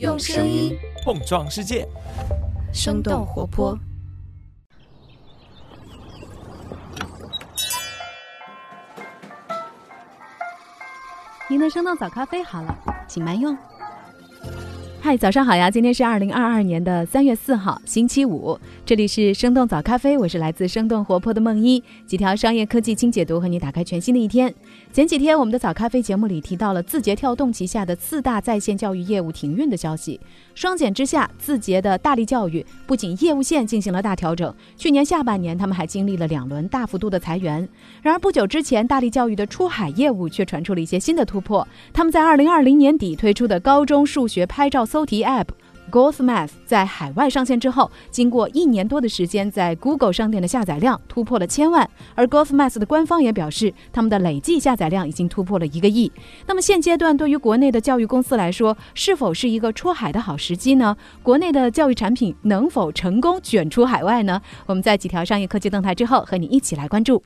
用声音碰撞世界，生动活泼。您的生动早咖啡好了，请慢用。嗨，早上好呀！今天是二零二二年的三月四号，星期五。这里是生动早咖啡，我是来自生动活泼的梦一，几条商业科技轻解读，和你打开全新的一天。前几天我们的早咖啡节目里提到了字节跳动旗下的四大在线教育业务停运的消息。双减之下，字节的大力教育不仅业务线进行了大调整，去年下半年他们还经历了两轮大幅度的裁员。然而不久之前，大力教育的出海业务却传出了一些新的突破。他们在二零二零年底推出的高中数学拍照搜题 App。Golf Math 在海外上线之后，经过一年多的时间，在 Google 商店的下载量突破了千万。而 Golf Math 的官方也表示，他们的累计下载量已经突破了一个亿。那么现阶段对于国内的教育公司来说，是否是一个出海的好时机呢？国内的教育产品能否成功卷出海外呢？我们在几条商业科技动态之后，和你一起来关注。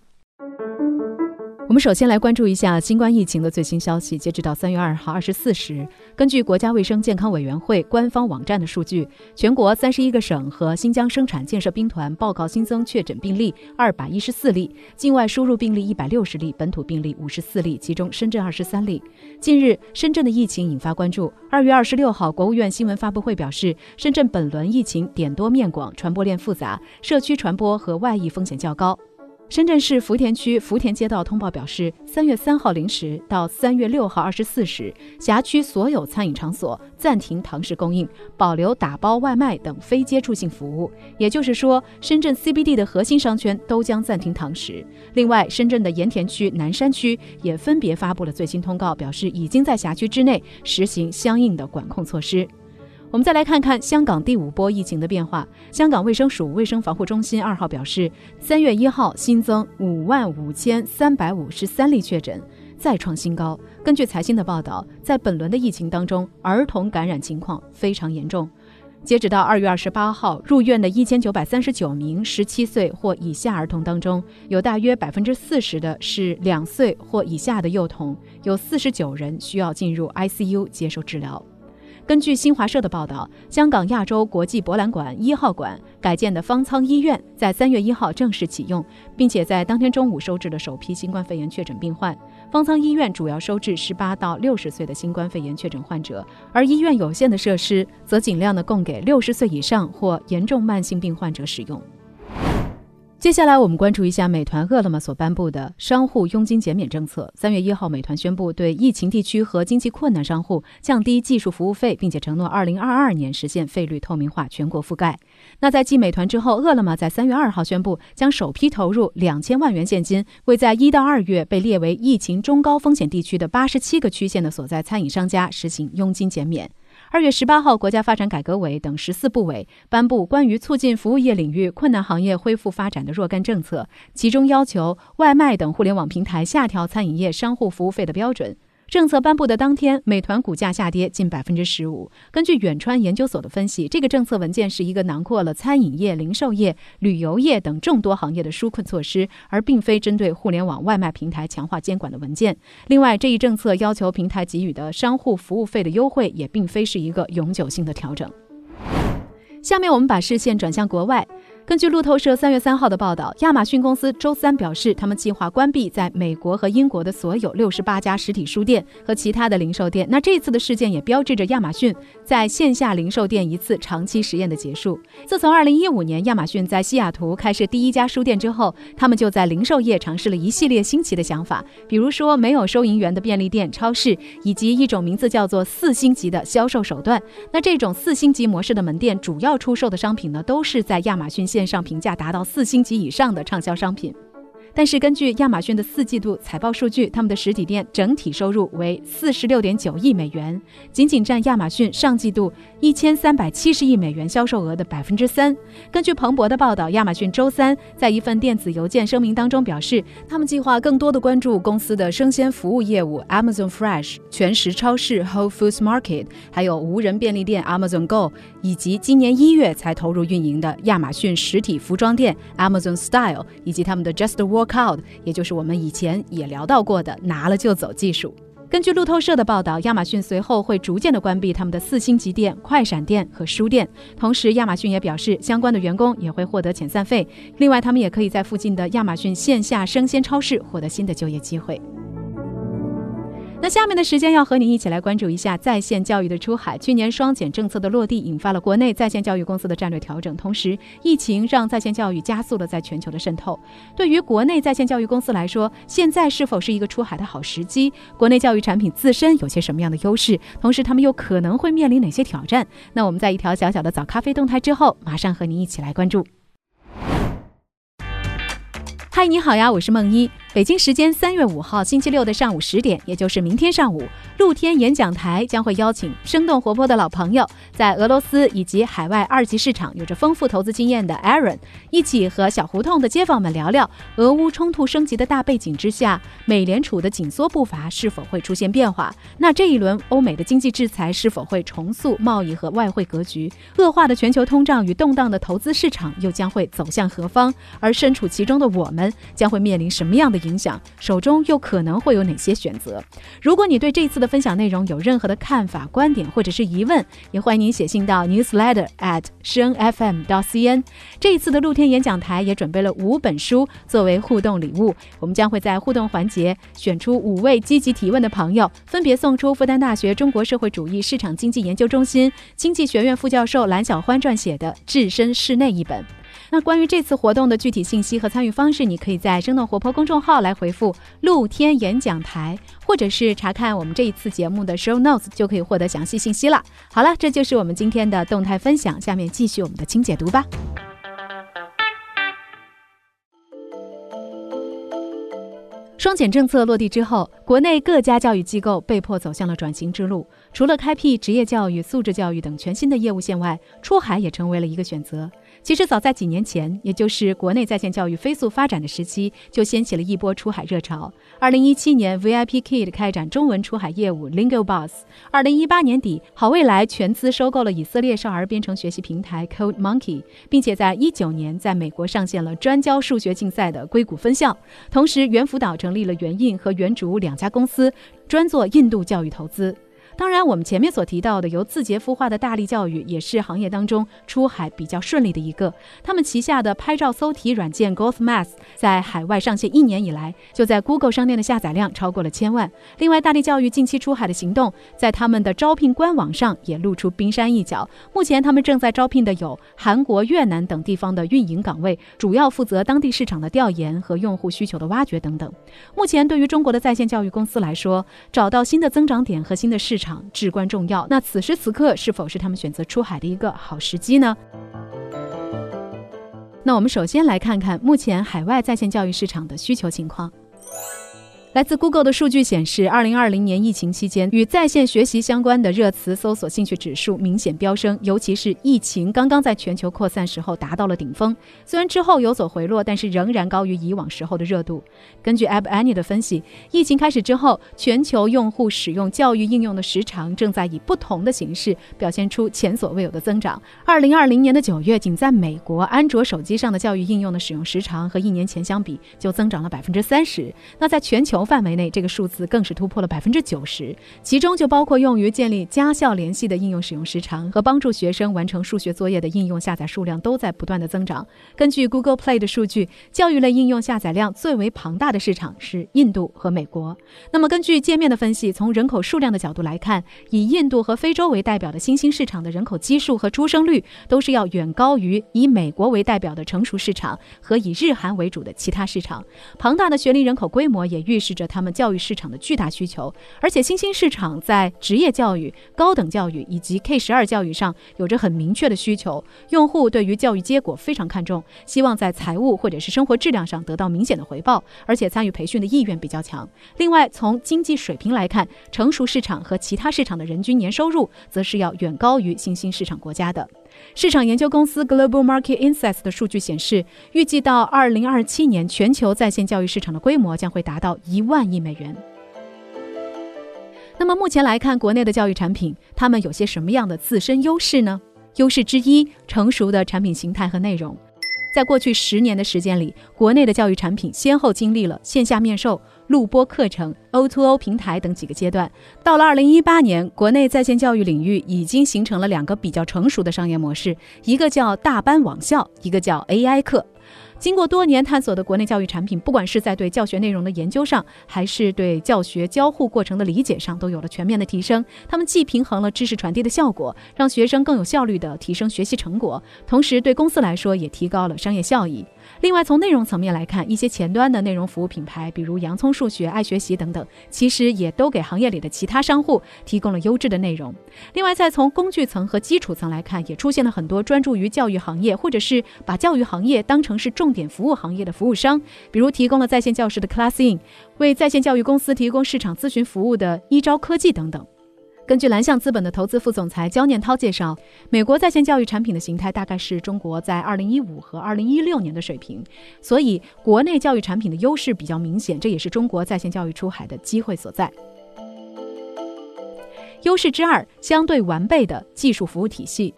我们首先来关注一下新冠疫情的最新消息。截止到三月二号二十四时，根据国家卫生健康委员会官方网站的数据，全国三十一个省和新疆生产建设兵团报告新增确诊病例二百一十四例，境外输入病例一百六十例，本土病例五十四例，其中深圳二十三例。近日，深圳的疫情引发关注。二月二十六号，国务院新闻发布会表示，深圳本轮疫情点多面广，传播链复杂，社区传播和外溢风险较高。深圳市福田区福田街道通报表示，三月三号零时到三月六号二十四时，辖区所有餐饮场所暂停堂食供应，保留打包外卖等非接触性服务。也就是说，深圳 CBD 的核心商圈都将暂停堂食。另外，深圳的盐田区、南山区也分别发布了最新通告，表示已经在辖区之内实行相应的管控措施。我们再来看看香港第五波疫情的变化。香港卫生署卫生防护中心二号表示，三月一号新增五万五千三百五十三例确诊，再创新高。根据财新的报道，在本轮的疫情当中，儿童感染情况非常严重。截止到二月二十八号，入院的一千九百三十九名十七岁或以下儿童当中，有大约百分之四十的是两岁或以下的幼童，有四十九人需要进入 ICU 接受治疗。根据新华社的报道，香港亚洲国际博览馆一号馆改建的方舱医院在三月一号正式启用，并且在当天中午收治了首批新冠肺炎确诊病患。方舱医院主要收治十八到六十岁的新冠肺炎确诊患者，而医院有限的设施则尽量的供给六十岁以上或严重慢性病患者使用。接下来，我们关注一下美团、饿了么所颁布的商户佣金减免政策。三月一号，美团宣布对疫情地区和经济困难商户降低技术服务费，并且承诺二零二二年实现费率透明化、全国覆盖。那在继美团之后，饿了么在三月二号宣布将首批投入两千万元现金，为在一到二月被列为疫情中高风险地区的八十七个区县的所在餐饮商家实行佣金减免。二月十八号，国家发展改革委等十四部委颁布关于促进服务业领域困难行业恢复发展的若干政策，其中要求外卖等互联网平台下调餐饮业商户服务费的标准。政策颁布的当天，美团股价下跌近百分之十五。根据远川研究所的分析，这个政策文件是一个囊括了餐饮业、零售业、旅游业等众多行业的纾困措施，而并非针对互联网外卖平台强化监管的文件。另外，这一政策要求平台给予的商户服务费的优惠，也并非是一个永久性的调整。下面我们把视线转向国外。根据路透社三月三号的报道，亚马逊公司周三表示，他们计划关闭在美国和英国的所有六十八家实体书店和其他的零售店。那这次的事件也标志着亚马逊在线下零售店一次长期实验的结束。自从二零一五年亚马逊在西雅图开设第一家书店之后，他们就在零售业尝试了一系列新奇的想法，比如说没有收银员的便利店、超市，以及一种名字叫做“四星级”的销售手段。那这种四星级模式的门店主要出售的商品呢，都是在亚马逊线。线上评价达到四星级以上的畅销商品。但是根据亚马逊的四季度财报数据，他们的实体店整体收入为四十六点九亿美元，仅仅占亚马逊上季度一千三百七十亿美元销售额的百分之三。根据彭博的报道，亚马逊周三在一份电子邮件声明当中表示，他们计划更多的关注公司的生鲜服务业务 Amazon Fresh、全食超市 Whole Foods Market，还有无人便利店 Amazon Go，以及今年一月才投入运营的亚马逊实体服装店 Amazon Style，以及他们的 Just Walk。Cloud，也就是我们以前也聊到过的拿了就走技术。根据路透社的报道，亚马逊随后会逐渐的关闭他们的四星级店、快闪店和书店。同时，亚马逊也表示，相关的员工也会获得遣散费。另外，他们也可以在附近的亚马逊线下生鲜超市获得新的就业机会。那下面的时间要和你一起来关注一下在线教育的出海。去年双减政策的落地，引发了国内在线教育公司的战略调整。同时，疫情让在线教育加速了在全球的渗透。对于国内在线教育公司来说，现在是否是一个出海的好时机？国内教育产品自身有些什么样的优势？同时，他们又可能会面临哪些挑战？那我们在一条小小的早咖啡动态之后，马上和你一起来关注。嗨，你好呀，我是梦一。北京时间三月五号星期六的上午十点，也就是明天上午，露天演讲台将会邀请生动活泼的老朋友，在俄罗斯以及海外二级市场有着丰富投资经验的 Aaron，一起和小胡同的街坊们聊聊，俄乌冲突升级的大背景之下，美联储的紧缩步伐是否会出现变化？那这一轮欧美的经济制裁是否会重塑贸易和外汇格局？恶化的全球通胀与动荡的投资市场又将会走向何方？而身处其中的我们将会面临什么样的？影响手中又可能会有哪些选择？如果你对这次的分享内容有任何的看法、观点或者是疑问，也欢迎您写信到 newsletter at 声 fm 到 cn。这一次的露天演讲台也准备了五本书作为互动礼物，我们将会在互动环节选出五位积极提问的朋友，分别送出复旦大学中国社会主义市场经济研究中心经济学院副教授蓝小欢撰写的《置身室内》一本。那关于这次活动的具体信息和参与方式，你可以在“生动活泼”公众号来回复“露天演讲台”，或者是查看我们这一次节目的 show notes，就可以获得详细信息了。好了，这就是我们今天的动态分享，下面继续我们的轻解读吧。双减政策落地之后，国内各家教育机构被迫走向了转型之路。除了开辟职业教育、素质教育等全新的业务线外，出海也成为了一个选择。其实早在几年前，也就是国内在线教育飞速发展的时期，就掀起了一波出海热潮。二零一七年，VIP Kid 开展中文出海业务 Lingo Bus。二零一八年底，好未来全资收购了以色列少儿编程学习平台 Code Monkey，并且在一九年在美国上线了专教数学竞赛的硅谷分校。同时，猿辅导成立了猿印和猿竹两家公司，专做印度教育投资。当然，我们前面所提到的由字节孵化的大力教育，也是行业当中出海比较顺利的一个。他们旗下的拍照搜题软件 g o t h Math 在海外上线一年以来，就在 Google 商店的下载量超过了千万。另外，大力教育近期出海的行动，在他们的招聘官网上也露出冰山一角。目前，他们正在招聘的有韩国、越南等地方的运营岗位，主要负责当地市场的调研和用户需求的挖掘等等。目前，对于中国的在线教育公司来说，找到新的增长点和新的市场场。至关重要。那此时此刻，是否是他们选择出海的一个好时机呢？那我们首先来看看目前海外在线教育市场的需求情况。来自 Google 的数据显示，二零二零年疫情期间，与在线学习相关的热词搜索兴趣指数明显飙升，尤其是疫情刚刚在全球扩散时候达到了顶峰。虽然之后有所回落，但是仍然高于以往时候的热度。根据 App Annie 的分析，疫情开始之后，全球用户使用教育应用的时长正在以不同的形式表现出前所未有的增长。二零二零年的九月，仅在美国安卓手机上的教育应用的使用时长和一年前相比就增长了百分之三十。那在全球范围内，这个数字更是突破了百分之九十，其中就包括用于建立家校联系的应用使用时长和帮助学生完成数学作业的应用下载数量都在不断的增长。根据 Google Play 的数据，教育类应用下载量最为庞大的市场是印度和美国。那么根据界面的分析，从人口数量的角度来看，以印度和非洲为代表的新兴市场的人口基数和出生率都是要远高于以美国为代表的成熟市场和以日韩为主的其他市场。庞大的学龄人口规模也预示指着他们。教育市场的巨大需求，而且新兴市场在职业教育、高等教育以及 K 十二教育上有着很明确的需求。用户对于教育结果非常看重，希望在财务或者是生活质量上得到明显的回报，而且参与培训的意愿比较强。另外，从经济水平来看，成熟市场和其他市场的人均年收入则是要远高于新兴市场国家的。市场研究公司 Global Market Insights 的数据显示，预计到2027年，全球在线教育市场的规模将会达到一万亿美元。那么目前来看，国内的教育产品，它们有些什么样的自身优势呢？优势之一，成熟的产品形态和内容。在过去十年的时间里，国内的教育产品先后经历了线下面授。录播课程、O2O 平台等几个阶段。到了二零一八年，国内在线教育领域已经形成了两个比较成熟的商业模式，一个叫大班网校，一个叫 AI 课。经过多年探索的国内教育产品，不管是在对教学内容的研究上，还是对教学交互过程的理解上，都有了全面的提升。他们既平衡了知识传递的效果，让学生更有效率地提升学习成果，同时对公司来说也提高了商业效益。另外，从内容层面来看，一些前端的内容服务品牌，比如洋葱数学、爱学习等等，其实也都给行业里的其他商户提供了优质的内容。另外，再从工具层和基础层来看，也出现了很多专注于教育行业，或者是把教育行业当成是重点服务行业的服务商，比如提供了在线教师的 Classin，为在线教育公司提供市场咨询服务的一招科技等等。根据蓝象资本的投资副总裁焦念涛介绍，美国在线教育产品的形态大概是中国在二零一五和二零一六年的水平，所以国内教育产品的优势比较明显，这也是中国在线教育出海的机会所在。优势之二，相对完备的技术服务体系。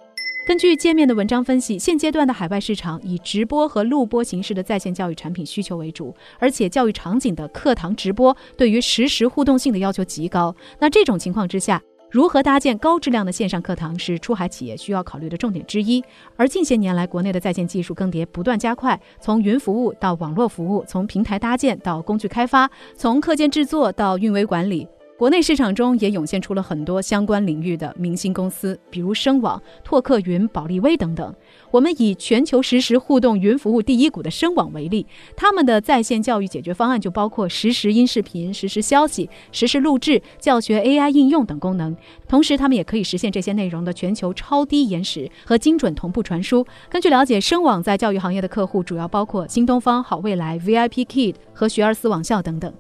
根据界面的文章分析，现阶段的海外市场以直播和录播形式的在线教育产品需求为主，而且教育场景的课堂直播对于实时互动性的要求极高。那这种情况之下，如何搭建高质量的线上课堂是出海企业需要考虑的重点之一。而近些年来，国内的在线技术更迭不断加快，从云服务到网络服务，从平台搭建到工具开发，从课件制作到运维管理。国内市场中也涌现出了很多相关领域的明星公司，比如声网、拓客云、保利威等等。我们以全球实时互动云服务第一股的声网为例，他们的在线教育解决方案就包括实时音视频、实时消息、实时录制、教学 AI 应用等功能。同时，他们也可以实现这些内容的全球超低延时和精准同步传输。根据了解，声网在教育行业的客户主要包括新东方、好未来、VIP Kid 和学而思网校等等。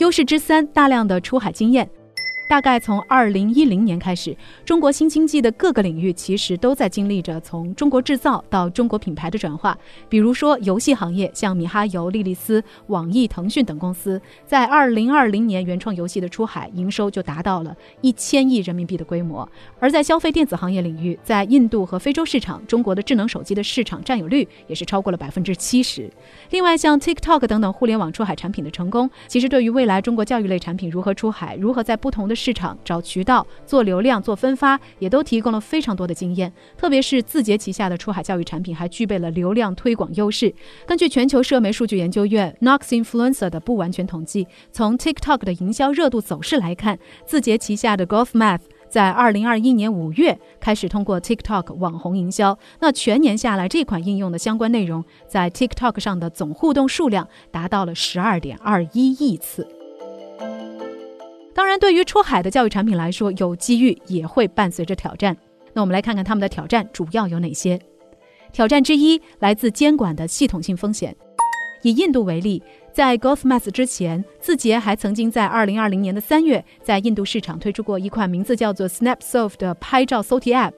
优势之三，大量的出海经验。大概从二零一零年开始，中国新经济的各个领域其实都在经历着从中国制造到中国品牌的转化。比如说游戏行业，像米哈游、莉莉丝、网易、腾讯等公司，在二零二零年原创游戏的出海营收就达到了一千亿人民币的规模。而在消费电子行业领域，在印度和非洲市场，中国的智能手机的市场占有率也是超过了百分之七十。另外，像 TikTok 等等互联网出海产品的成功，其实对于未来中国教育类产品如何出海，如何在不同的市场找渠道、做流量、做分发，也都提供了非常多的经验。特别是字节旗下的出海教育产品，还具备了流量推广优势。根据全球社媒数据研究院 Knox Influencer 的不完全统计，从 TikTok 的营销热度走势来看，字节旗下的 Golf Math 在二零二一年五月开始通过 TikTok 网红营销，那全年下来，这款应用的相关内容在 TikTok 上的总互动数量达到了十二点二一亿次。当然，对于出海的教育产品来说，有机遇也会伴随着挑战。那我们来看看他们的挑战主要有哪些。挑战之一来自监管的系统性风险。以印度为例，在 golfmas 之前，字节还曾经在2020年的三月，在印度市场推出过一款名字叫做 SnapSoft 的拍照搜题 App。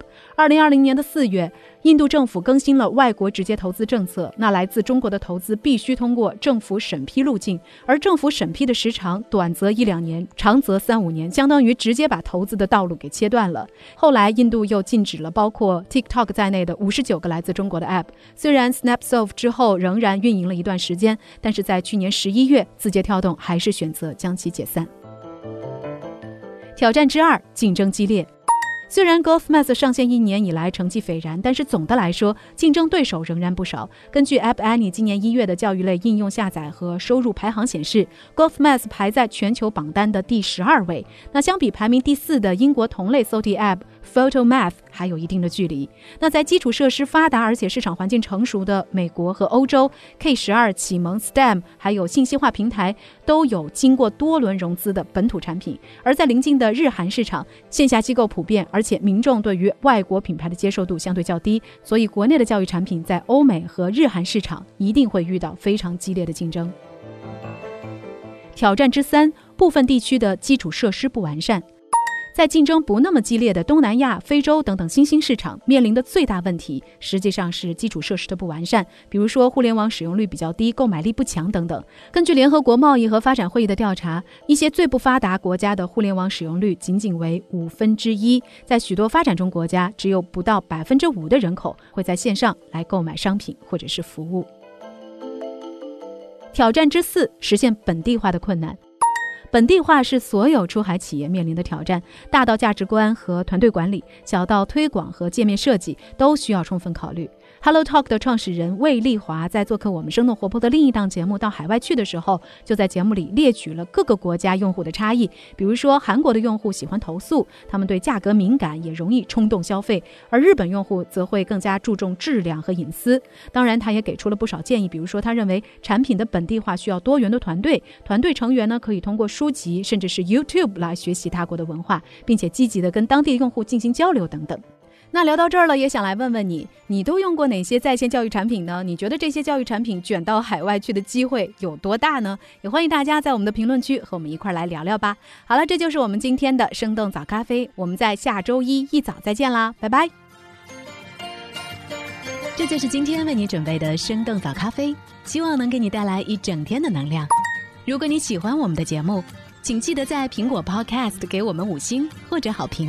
2020年的四月。印度政府更新了外国直接投资政策，那来自中国的投资必须通过政府审批路径，而政府审批的时长短则一两年，长则三五年，相当于直接把投资的道路给切断了。后来，印度又禁止了包括 TikTok 在内的五十九个来自中国的 App。虽然 Snapsof 之后仍然运营了一段时间，但是在去年十一月，字节跳动还是选择将其解散。挑战之二，竞争激烈。虽然 GolfMath 上线一年以来成绩斐然，但是总的来说，竞争对手仍然不少。根据 App Annie 今年一月的教育类应用下载和收入排行显示，GolfMath 排在全球榜单的第十二位。那相比排名第四的英国同类搜题 App。Photo Math 还有一定的距离。那在基础设施发达而且市场环境成熟的美国和欧洲，K 十二启蒙、STEM 还有信息化平台都有经过多轮融资的本土产品。而在临近的日韩市场，线下机构普遍，而且民众对于外国品牌的接受度相对较低，所以国内的教育产品在欧美和日韩市场一定会遇到非常激烈的竞争。挑战之三，部分地区的基础设施不完善。在竞争不那么激烈的东南亚、非洲等等新兴市场，面临的最大问题实际上是基础设施的不完善，比如说互联网使用率比较低、购买力不强等等。根据联合国贸易和发展会议的调查，一些最不发达国家的互联网使用率仅仅为五分之一，在许多发展中国家，只有不到百分之五的人口会在线上来购买商品或者是服务。挑战之四：实现本地化的困难。本地化是所有出海企业面临的挑战，大到价值观和团队管理，小到推广和界面设计，都需要充分考虑。Hello Talk 的创始人魏丽华在做客我们生动活泼的另一档节目《到海外去》的时候，就在节目里列举了各个国家用户的差异。比如说，韩国的用户喜欢投诉，他们对价格敏感，也容易冲动消费；而日本用户则会更加注重质量和隐私。当然，他也给出了不少建议，比如说，他认为产品的本地化需要多元的团队，团队成员呢可以通过书籍甚至是 YouTube 来学习他国的文化，并且积极的跟当地用户进行交流等等。那聊到这儿了，也想来问问你，你都用过哪些在线教育产品呢？你觉得这些教育产品卷到海外去的机会有多大呢？也欢迎大家在我们的评论区和我们一块儿来聊聊吧。好了，这就是我们今天的生动早咖啡，我们在下周一一早再见啦，拜拜。这就是今天为你准备的生动早咖啡，希望能给你带来一整天的能量。如果你喜欢我们的节目，请记得在苹果 Podcast 给我们五星或者好评，